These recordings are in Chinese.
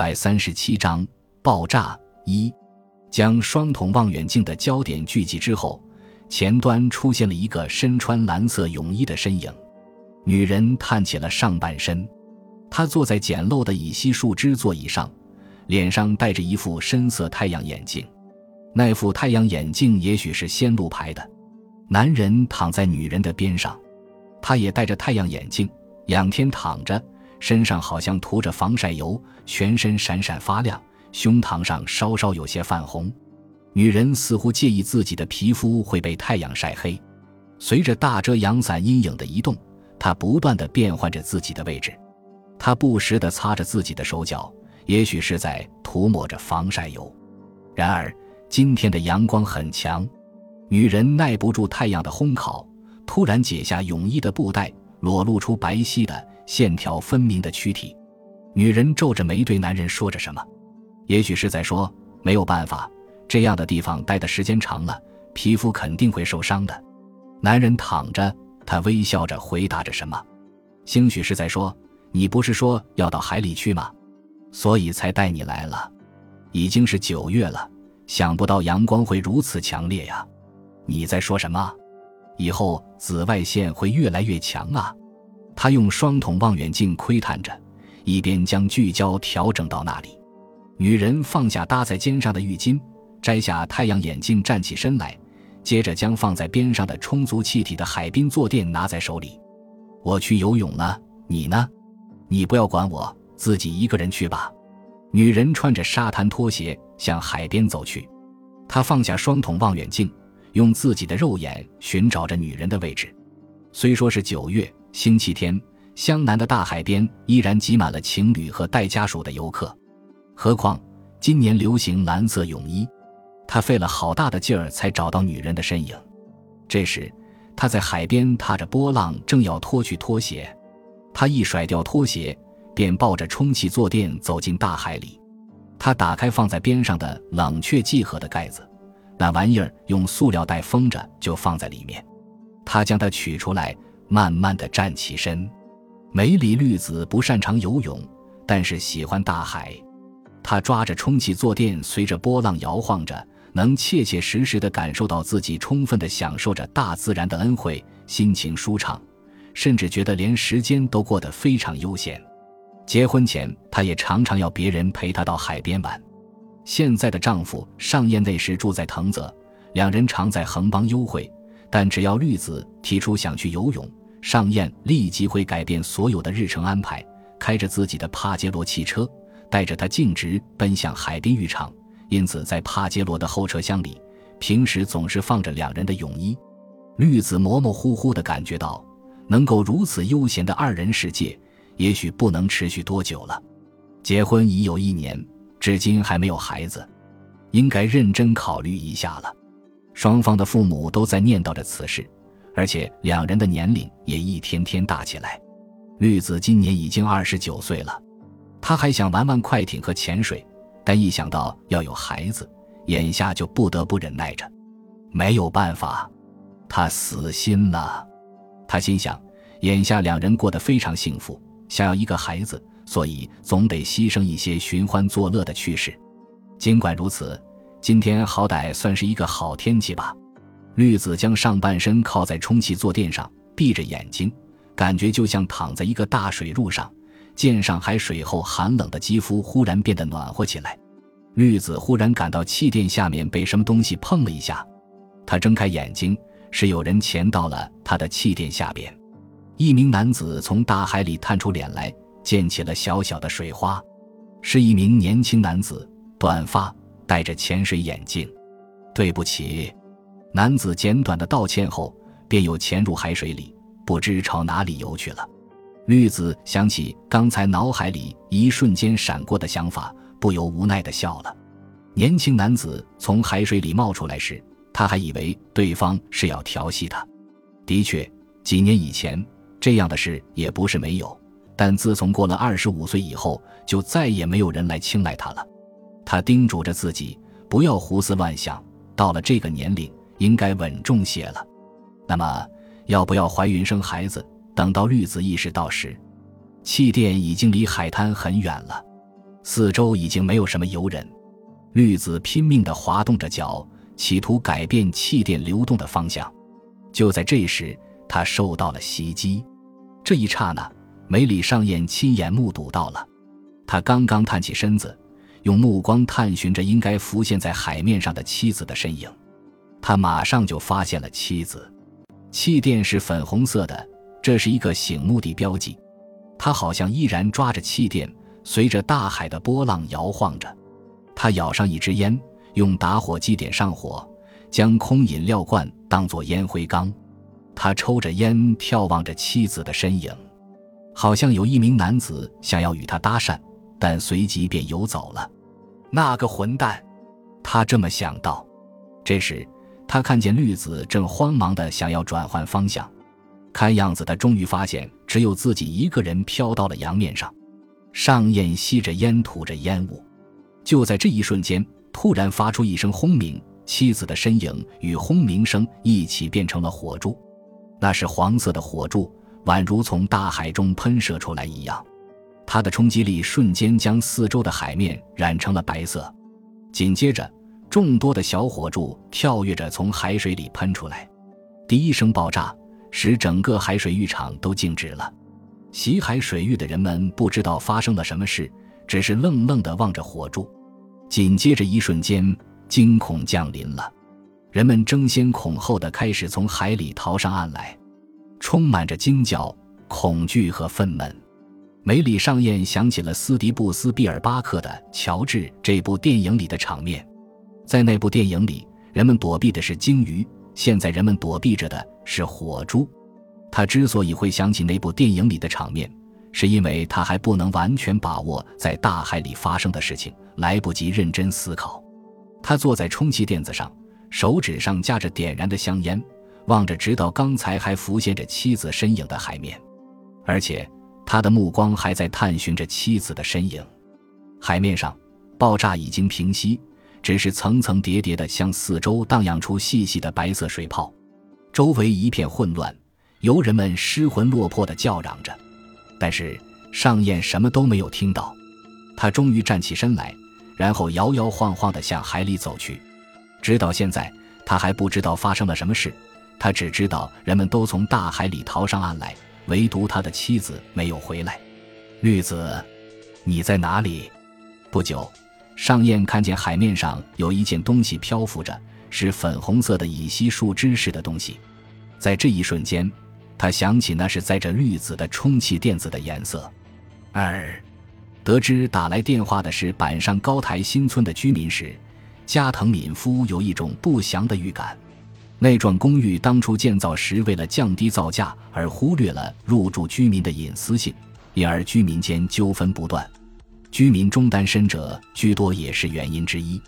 百三十七章爆炸一。将双筒望远镜的焦点聚集之后，前端出现了一个身穿蓝色泳衣的身影。女人探起了上半身，她坐在简陋的乙烯树枝座椅上，脸上戴着一副深色太阳眼镜。那副太阳眼镜也许是仙路牌的。男人躺在女人的边上，他也戴着太阳眼镜，仰天躺着，身上好像涂着防晒油，全身闪闪发亮。胸膛上稍稍有些泛红，女人似乎介意自己的皮肤会被太阳晒黑。随着大遮阳伞阴影的移动，她不断的变换着自己的位置。她不时的擦着自己的手脚，也许是在涂抹着防晒油。然而今天的阳光很强，女人耐不住太阳的烘烤，突然解下泳衣的布带，裸露出白皙的线条分明的躯体。女人皱着眉对男人说着什么。也许是在说没有办法，这样的地方待的时间长了，皮肤肯定会受伤的。男人躺着，他微笑着回答着什么，兴许是在说：“你不是说要到海里去吗？所以才带你来了。已经是九月了，想不到阳光会如此强烈呀。你在说什么？以后紫外线会越来越强啊。”他用双筒望远镜窥探着，一边将聚焦调整到那里。女人放下搭在肩上的浴巾，摘下太阳眼镜，站起身来，接着将放在边上的充足气体的海滨坐垫拿在手里。我去游泳了，你呢？你不要管我，自己一个人去吧。女人穿着沙滩拖鞋向海边走去，她放下双筒望远镜，用自己的肉眼寻找着女人的位置。虽说是九月星期天，湘南的大海边依然挤满了情侣和带家属的游客。何况今年流行蓝色泳衣，他费了好大的劲儿才找到女人的身影。这时，他在海边踏着波浪，正要脱去拖鞋。他一甩掉拖鞋，便抱着充气坐垫走进大海里。他打开放在边上的冷却剂盒的盖子，那玩意儿用塑料袋封着，就放在里面。他将它取出来，慢慢的站起身。梅里绿子不擅长游泳，但是喜欢大海。他抓着充气坐垫，随着波浪摇晃着，能切切实实地感受到自己充分地享受着大自然的恩惠，心情舒畅，甚至觉得连时间都过得非常悠闲。结婚前，她也常常要别人陪她到海边玩。现在的丈夫上燕那时住在藤泽，两人常在横帮幽会，但只要绿子提出想去游泳，上燕立即会改变所有的日程安排，开着自己的帕杰罗汽车。带着他径直奔向海滨浴场，因此在帕杰罗的后车厢里，平时总是放着两人的泳衣。绿子模模糊糊地感觉到，能够如此悠闲的二人世界，也许不能持续多久了。结婚已有一年，至今还没有孩子，应该认真考虑一下了。双方的父母都在念叨着此事，而且两人的年龄也一天天大起来。绿子今年已经二十九岁了。他还想玩玩快艇和潜水，但一想到要有孩子，眼下就不得不忍耐着。没有办法，他死心了。他心想，眼下两人过得非常幸福，想要一个孩子，所以总得牺牲一些寻欢作乐的趣事。尽管如此，今天好歹算是一个好天气吧。绿子将上半身靠在充气坐垫上，闭着眼睛，感觉就像躺在一个大水路上。溅上海水后寒冷的肌肤忽然变得暖和起来，绿子忽然感到气垫下面被什么东西碰了一下，他睁开眼睛，是有人潜到了他的气垫下边。一名男子从大海里探出脸来，溅起了小小的水花，是一名年轻男子，短发，戴着潜水眼镜。对不起，男子简短的道歉后，便又潜入海水里，不知朝哪里游去了。绿子想起刚才脑海里一瞬间闪过的想法，不由无奈的笑了。年轻男子从海水里冒出来时，他还以为对方是要调戏他。的确，几年以前这样的事也不是没有，但自从过了二十五岁以后，就再也没有人来青睐他了。他叮嘱着自己不要胡思乱想，到了这个年龄应该稳重些了。那么，要不要怀孕生孩子？等到绿子意识到时，气垫已经离海滩很远了。四周已经没有什么游人。绿子拼命地滑动着脚，企图改变气垫流动的方向。就在这时，他受到了袭击。这一刹那，梅里上彦亲眼目睹到了。他刚刚探起身子，用目光探寻着应该浮现在海面上的妻子的身影，他马上就发现了妻子。气垫是粉红色的，这是一个醒目的标记。他好像依然抓着气垫，随着大海的波浪摇晃着。他咬上一支烟，用打火机点上火，将空饮料罐当作烟灰缸。他抽着烟，眺望着妻子的身影，好像有一名男子想要与他搭讪，但随即便游走了。那个混蛋，他这么想到。这时，他看见绿子正慌忙地想要转换方向，看样子他终于发现只有自己一个人飘到了洋面上。上燕吸着烟，吐着烟雾。就在这一瞬间，突然发出一声轰鸣，妻子的身影与轰鸣声一起变成了火柱。那是黄色的火柱，宛如从大海中喷射出来一样。它的冲击力瞬间将四周的海面染成了白色。紧接着，众多的小火柱跳跃着从海水里喷出来。第一声爆炸使整个海水浴场都静止了。洗海水域的人们不知道发生了什么事，只是愣愣地望着火柱。紧接着，一瞬间，惊恐降临了。人们争先恐后的开始从海里逃上岸来，充满着惊叫、恐惧和愤懑。梅里上彦想起了斯迪布斯·毕尔巴克的《乔治》这部电影里的场面，在那部电影里，人们躲避的是鲸鱼，现在人们躲避着的是火猪。他之所以会想起那部电影里的场面，是因为他还不能完全把握在大海里发生的事情，来不及认真思考。他坐在充气垫子上。手指上夹着点燃的香烟，望着直到刚才还浮现着妻子身影的海面，而且他的目光还在探寻着妻子的身影。海面上爆炸已经平息，只是层层叠叠的向四周荡漾出细细的白色水泡，周围一片混乱，游人们失魂落魄地叫嚷着。但是上燕什么都没有听到，他终于站起身来，然后摇摇晃晃地向海里走去。直到现在，他还不知道发生了什么事。他只知道人们都从大海里逃上岸来，唯独他的妻子没有回来。绿子，你在哪里？不久，上燕看见海面上有一件东西漂浮着，是粉红色的乙烯树枝似的东西。在这一瞬间，他想起那是载着绿子的充气垫子的颜色。二，得知打来电话的是板上高台新村的居民时。加藤敏夫有一种不祥的预感，那幢公寓当初建造时为了降低造价而忽略了入住居民的隐私性，因而居民间纠纷不断。居民中单身者居多也是原因之一。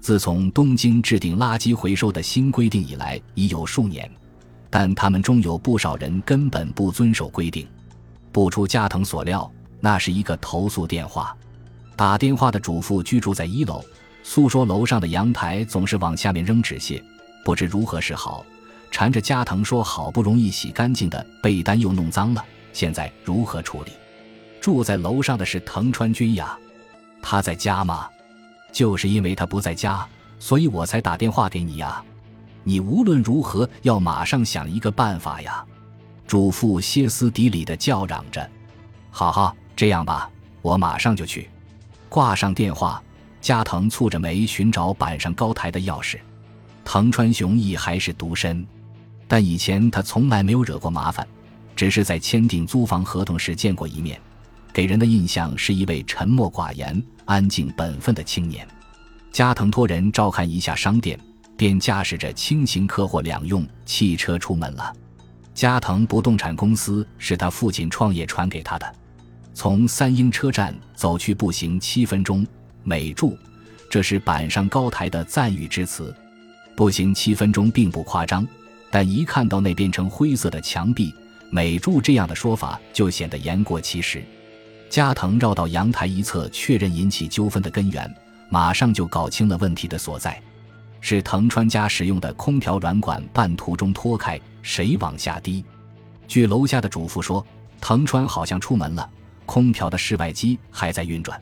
自从东京制定垃圾回收的新规定以来，已有数年，但他们中有不少人根本不遵守规定。不出加藤所料，那是一个投诉电话。打电话的主妇居住在一楼。诉说楼上的阳台总是往下面扔纸屑，不知如何是好。缠着加藤说，好不容易洗干净的被单又弄脏了，现在如何处理？住在楼上的是藤川君呀，他在家吗？就是因为他不在家，所以我才打电话给你呀。你无论如何要马上想一个办法呀！主妇歇斯底里的叫嚷着。好好，这样吧，我马上就去。挂上电话。加藤蹙着眉寻找板上高台的钥匙。藤川雄一还是独身，但以前他从来没有惹过麻烦，只是在签订租房合同时见过一面，给人的印象是一位沉默寡言、安静本分的青年。加藤托人照看一下商店，便驾驶着轻型客货两用汽车出门了。加藤不动产公司是他父亲创业传给他的，从三鹰车站走去步行七分钟。美住，这是板上高台的赞誉之词。步行七分钟并不夸张，但一看到那变成灰色的墙壁，美住这样的说法就显得言过其实。加藤绕到阳台一侧，确认引起纠纷的根源，马上就搞清了问题的所在，是藤川家使用的空调软管半途中脱开，水往下滴。据楼下的主妇说，藤川好像出门了，空调的室外机还在运转。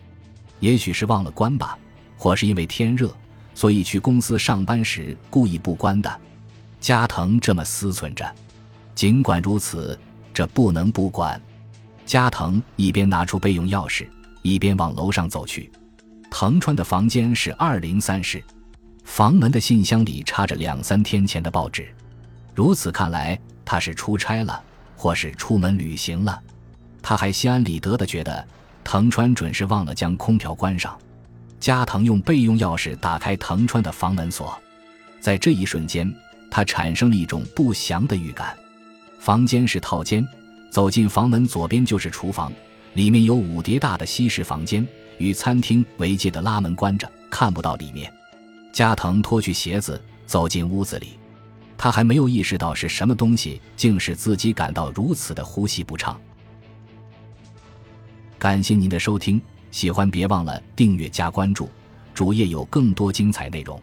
也许是忘了关吧，或是因为天热，所以去公司上班时故意不关的。加藤这么思忖着。尽管如此，这不能不管。加藤一边拿出备用钥匙，一边往楼上走去。藤川的房间是二零三室，房门的信箱里插着两三天前的报纸。如此看来，他是出差了，或是出门旅行了。他还心安理得地觉得，藤川准是忘了将空调关上。加藤用备用钥匙打开藤川的房门锁，在这一瞬间，他产生了一种不祥的预感。房间是套间。走进房门，左边就是厨房，里面有五叠大的西式房间，与餐厅为界的拉门关着，看不到里面。加藤脱去鞋子走进屋子里，他还没有意识到是什么东西，竟使自己感到如此的呼吸不畅。感谢您的收听，喜欢别忘了订阅加关注，主页有更多精彩内容。